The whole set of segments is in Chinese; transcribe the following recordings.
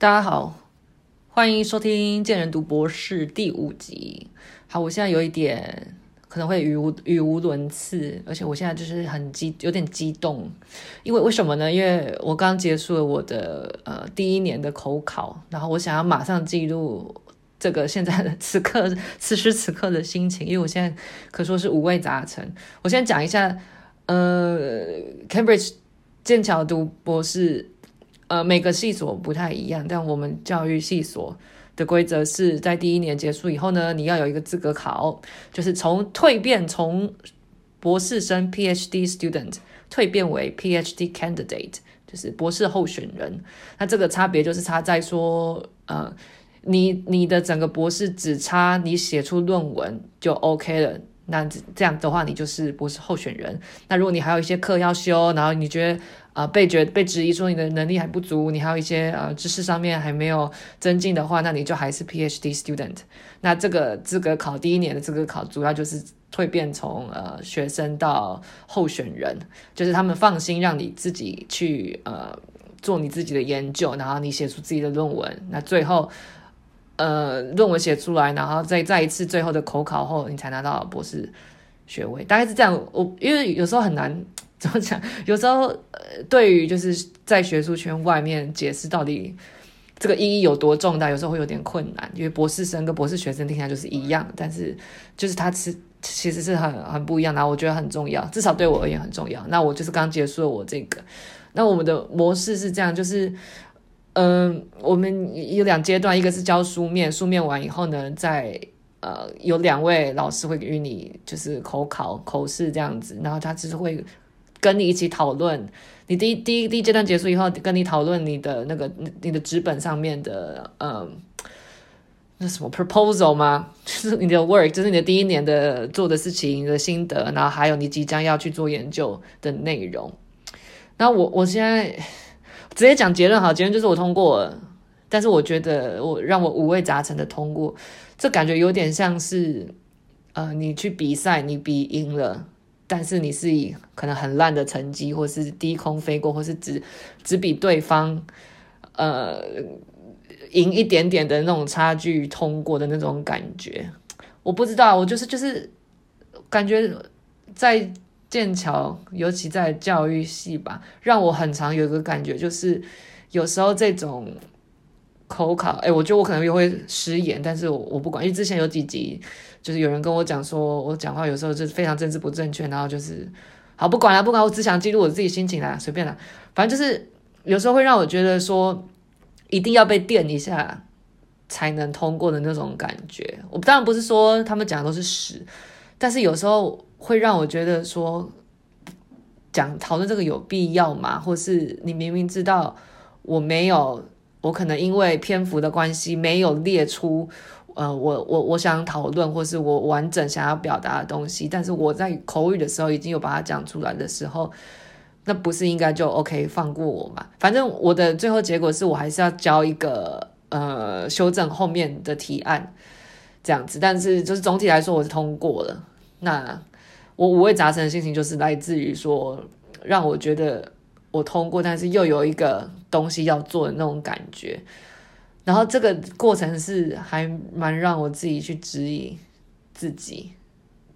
大家好，欢迎收听《贱人读博士》第五集。好，我现在有一点可能会语无语无伦次，而且我现在就是很激，有点激动。因为为什么呢？因为我刚结束了我的呃第一年的口考，然后我想要马上记录这个现在的此刻此时此刻的心情，因为我现在可说是五味杂陈。我先讲一下，呃，Cambridge 剑桥读博士。呃，每个系所不太一样，但我们教育系所的规则是在第一年结束以后呢，你要有一个资格考，就是从蜕变从博士生 PhD student 蜕变为 PhD candidate，就是博士候选人。那这个差别就是差在说，呃，你你的整个博士只差你写出论文就 OK 了，那这样的话你就是博士候选人。那如果你还有一些课要修，然后你觉得啊、被觉被质疑说你的能力还不足，你还有一些呃知识上面还没有增进的话，那你就还是 PhD student。那这个资格考第一年的资格考，主要就是蜕变从呃学生到候选人，就是他们放心让你自己去呃做你自己的研究，然后你写出自己的论文。那最后呃论文写出来，然后再再一次最后的口考后，你才拿到博士学位。大概是这样。我因为有时候很难。怎么讲？有时候，呃，对于就是在学术圈外面解释到底这个意义有多重大，有时候会有点困难。因为博士生跟博士学生听起来就是一样，但是就是它是其实是很很不一样。然后我觉得很重要，至少对我而言很重要。那我就是刚结束了我这个，那我们的模式是这样，就是嗯、我们有两阶段，一个是教书面，书面完以后呢，再呃有两位老师会与你就是口考口试这样子，然后他只是会。跟你一起讨论，你第一第一第一阶段结束以后，跟你讨论你的那个你的纸本上面的，嗯，那什么 proposal 吗？就是你的 work，就是你的第一年的做的事情，你的心得，然后还有你即将要去做研究的内容。那我我现在直接讲结论好，结论就是我通过，但是我觉得我让我五味杂陈的通过，这感觉有点像是，呃，你去比赛，你比赢了。但是你是以可能很烂的成绩，或是低空飞过，或是只只比对方呃赢一点点的那种差距通过的那种感觉，我不知道，我就是就是感觉在剑桥，尤其在教育系吧，让我很常有一个感觉，就是有时候这种。口考，哎，我觉得我可能又会失言，但是我我不管，因为之前有几集，就是有人跟我讲说，我讲话有时候就是非常政治不正确，然后就是，好不管了，不管，我只想记录我自己心情啦，随便啦，反正就是有时候会让我觉得说，一定要被电一下才能通过的那种感觉。我当然不是说他们讲的都是屎，但是有时候会让我觉得说，讲讨论这个有必要吗？或是你明明知道我没有。我可能因为篇幅的关系没有列出，呃，我我我想讨论或是我完整想要表达的东西，但是我在口语的时候已经有把它讲出来的时候，那不是应该就 OK 放过我嘛？反正我的最后结果是我还是要交一个呃修正后面的提案这样子，但是就是总体来说我是通过了。那我五味杂陈的心情就是来自于说让我觉得。我通过，但是又有一个东西要做的那种感觉，然后这个过程是还蛮让我自己去质疑自己，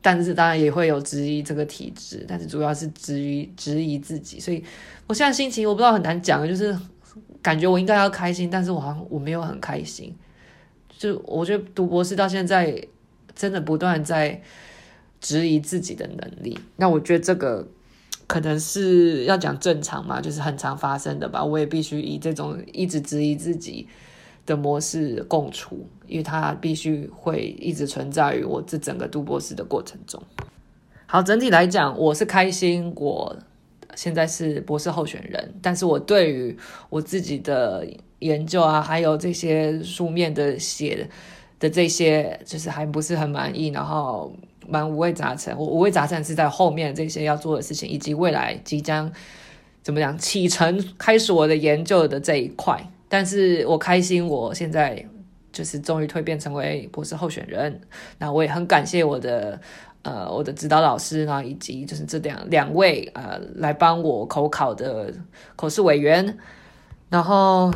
但是当然也会有质疑这个体制，但是主要是质疑质疑自己，所以我现在心情我不知道很难讲，就是感觉我应该要开心，但是我好像我没有很开心，就我觉得读博士到现在真的不断在质疑自己的能力，那我觉得这个。可能是要讲正常嘛，就是很常发生的吧。我也必须以这种一直质疑自己的模式共处，因为它必须会一直存在于我这整个读博士的过程中。好，整体来讲，我是开心，我现在是博士候选人，但是我对于我自己的研究啊，还有这些书面的写的这些，就是还不是很满意，然后。蛮五味杂陈，我五味杂陈是在后面这些要做的事情，以及未来即将怎么讲启程开始我的研究的这一块。但是我开心，我现在就是终于蜕变成为博士候选人。那我也很感谢我的呃我的指导老师，然后以及就是这两两位呃来帮我口考的口试委员。然后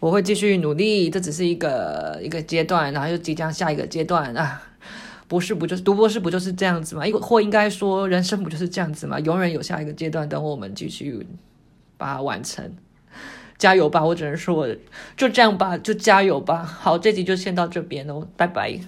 我会继续努力，这只是一个一个阶段，然后又即将下一个阶段啊！博士不就是读博士不就是这样子吗？或应该说人生不就是这样子吗？永远有下一个阶段等我们继续把它完成，加油吧！我只能说，就这样吧，就加油吧。好，这集就先到这边喽，拜拜。